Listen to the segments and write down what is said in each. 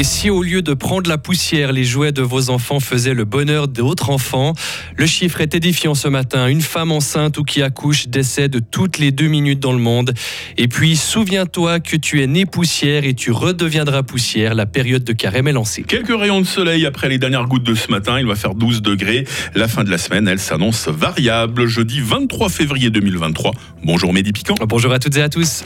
Et si au lieu de prendre la poussière, les jouets de vos enfants faisaient le bonheur d'autres enfants? Le chiffre est édifiant ce matin. Une femme enceinte ou qui accouche décède toutes les deux minutes dans le monde. Et puis, souviens-toi que tu es né poussière et tu redeviendras poussière. La période de carême est lancée. Quelques rayons de soleil après les dernières gouttes de ce matin. Il va faire 12 degrés. La fin de la semaine, elle s'annonce variable. Jeudi 23 février 2023. Bonjour Mehdi Piquant. Bonjour à toutes et à tous.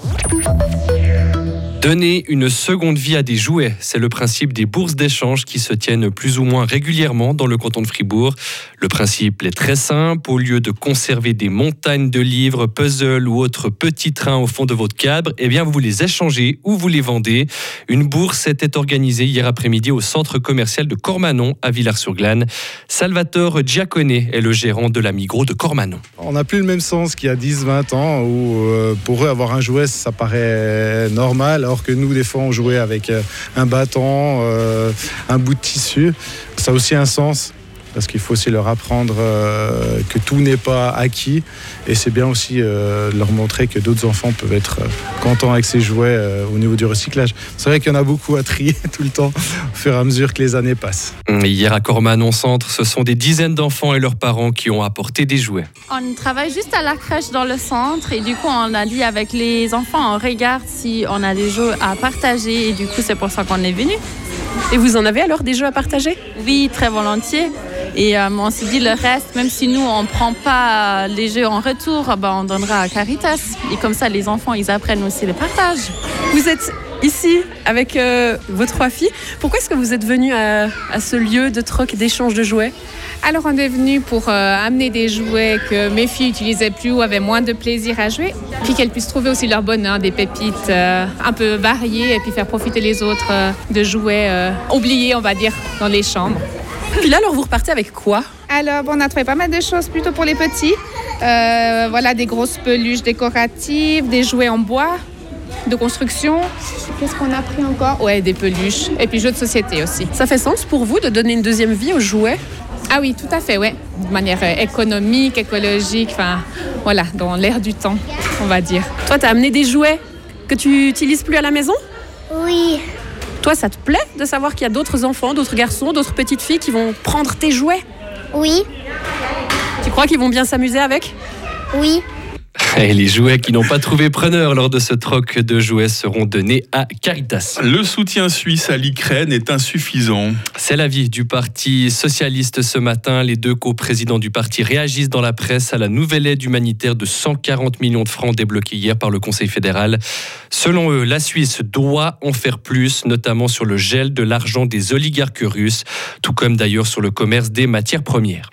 Donner une seconde vie à des jouets, c'est le principe des bourses d'échange qui se tiennent plus ou moins régulièrement dans le canton de Fribourg. Le principe est très simple. Au lieu de conserver des montagnes de livres, puzzles ou autres petits trains au fond de votre cadre, eh bien vous les échangez ou vous les vendez. Une bourse était organisée hier après-midi au centre commercial de Cormanon à Villars-sur-Glane. Salvatore Giacone est le gérant de la Migros de Cormanon. On n'a plus le même sens qu'il y a 10-20 ans où euh, pour eux avoir un jouet ça paraît normal que nous, des fois, on jouait avec euh, un bâton, euh, un bout de tissu. Ça a aussi un sens parce qu'il faut aussi leur apprendre euh, que tout n'est pas acquis. Et c'est bien aussi euh, leur montrer que d'autres enfants peuvent être euh, contents avec ces jouets au niveau du recyclage. C'est vrai qu'il y en a beaucoup à trier tout le temps, au fur et à mesure que les années passent. Hier à Cormanon Centre, ce sont des dizaines d'enfants et leurs parents qui ont apporté des jouets. On travaille juste à la crèche dans le centre et du coup on a dit avec les enfants on regarde si on a des jeux à partager et du coup c'est pour ça qu'on est venu. Et vous en avez alors des jeux à partager? Oui, très volontiers. Et euh, on s'est dit le reste, même si nous on ne prend pas les jeux en retour, ben, on donnera à Caritas. Et comme ça les enfants ils apprennent aussi le partage. Vous êtes ici avec euh, vos trois filles. Pourquoi est-ce que vous êtes venus à, à ce lieu de troc d'échange de jouets? Alors on est venu pour euh, amener des jouets que mes filles utilisaient plus ou avaient moins de plaisir à jouer, puis qu'elles puissent trouver aussi leur bonheur, des pépites euh, un peu variées et puis faire profiter les autres euh, de jouets euh, oubliés, on va dire, dans les chambres. Puis là, alors vous repartez avec quoi? Alors bon, on a trouvé pas mal de choses plutôt pour les petits. Euh, voilà, des grosses peluches décoratives, des jouets en bois de construction. Qu'est-ce qu'on a pris encore? Ouais, des peluches et puis jeux de société aussi. Ça fait sens pour vous de donner une deuxième vie aux jouets? Ah oui, tout à fait, ouais. De manière euh, économique, écologique, enfin voilà, dans l'air du temps, on va dire. Toi, t'as amené des jouets que tu utilises plus à la maison? Oui, Toi, ça te plaît de savoir qu'il y a d'autres enfants, d'autres garçons, d'autres petites filles qui vont prendre tes jouets? Oui, Tu crois qu'ils vont bien s'amuser avec? Oui. Et les jouets qui n'ont pas trouvé preneur lors de ce troc de jouets seront donnés à Caritas. Le soutien suisse à l'Ukraine est insuffisant. C'est l'avis du Parti socialiste ce matin. Les deux coprésidents du parti réagissent dans la presse à la nouvelle aide humanitaire de 140 millions de francs débloquée hier par le Conseil fédéral. Selon eux, la Suisse doit en faire plus, notamment sur le gel de l'argent des oligarques russes, tout comme d'ailleurs sur le commerce des matières premières.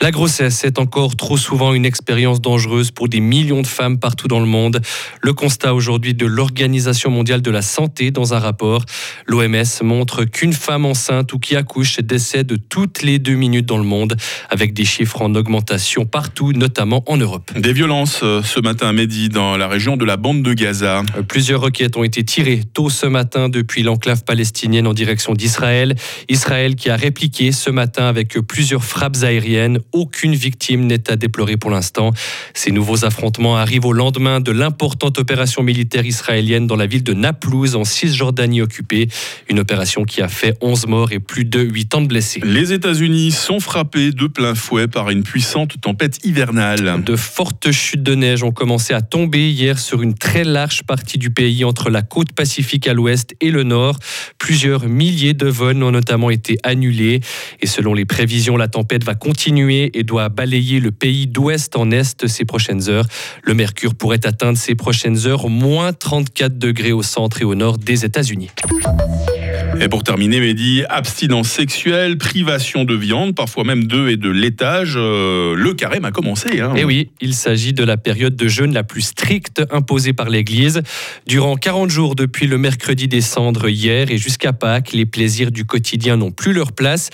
La grossesse est encore trop souvent une expérience dangereuse pour des millions de femmes partout dans le monde. Le constat aujourd'hui de l'Organisation mondiale de la santé dans un rapport. L'OMS montre qu'une femme enceinte ou qui accouche décède toutes les deux minutes dans le monde, avec des chiffres en augmentation partout, notamment en Europe. Des violences euh, ce matin à Mehdi dans la région de la bande de Gaza. Euh, Plusieurs requêtes ont été tirées tôt ce matin depuis l'enclave palestinienne en direction d'Israël. Israël qui a répliqué ce matin avec plusieurs frappes aériennes. Aucune victime n'est à déplorer pour l'instant. Ces nouveaux affrontements arrivent au lendemain de l'importante opération militaire israélienne dans la ville de Naplouse en Cisjordanie occupée. Une opération qui a fait 11 morts et plus de 8 ans de blessés. Les États-Unis sont frappés de plein fouet par une puissante tempête hivernale. De fortes chutes de neige ont commencé à tomber hier sur une très large partie du pays entre la côte pacifique à l'ouest et le nord. Plusieurs milliers de vols ont notamment été annulés. Et selon les prévisions, la tempête va continuer et doit balayer le pays d'ouest en est ces prochaines heures. Le mercure pourrait atteindre ces prochaines heures moins 34 degrés au centre et au nord des États-Unis. Et pour terminer, Mehdi, abstinence sexuelle, privation de viande, parfois même d'œufs et de laitage. euh, le carême a commencé. Hein. Et Eh oui, il s'agit de la période de jeûne la plus stricte imposée par l'Église. Durant 40 jours depuis le mercredi des cendres hier et jusqu'à Pâques, les plaisirs du quotidien n'ont plus leur place.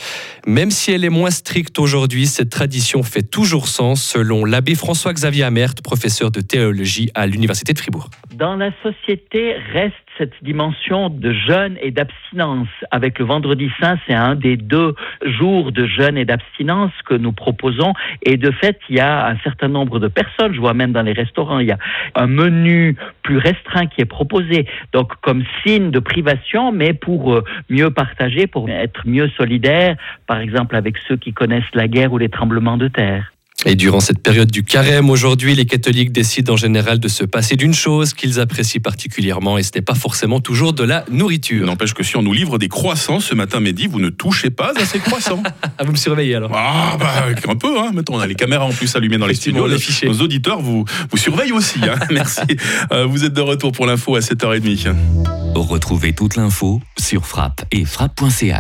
Même si elle est moins stricte aujourd'hui, cette tradition fait toujours sens selon l'abbé François-Xavier Amert, professeur de théologie à l'Université de Fribourg. dans la société reste cette dimension de jeûne et d'abstinence. Avec le vendredi saint, c'est un des deux jours de jeûne et d'abstinence que nous proposons. Et de fait, il y a un certain nombre de personnes, je vois même dans les restaurants, il y a un menu plus restreint qui est proposé. Donc comme signe de privation, mais pour euh, mieux partager, pour être mieux solidaire, par exemple avec ceux qui connaissent la guerre ou les tremblements de terre. Et durant cette période du carême, aujourd'hui, les catholiques décident en général de se passer d'une chose qu'ils apprécient particulièrement et ce n'est pas forcément toujours de la nourriture. N'empêche que si on nous livre des croissants ce matin midi, vous ne touchez pas à ces croissants. ah, vous me surveillez alors Ah, bah, un peu, hein. Mettons, on a les caméras en plus allumées dans les studios. les fichiers. Nos auditeurs vous, vous surveillent aussi. Hein. Merci. Euh, vous êtes de retour pour l'info à 7h30. Retrouvez toute l'info sur frappe et frappe.ch.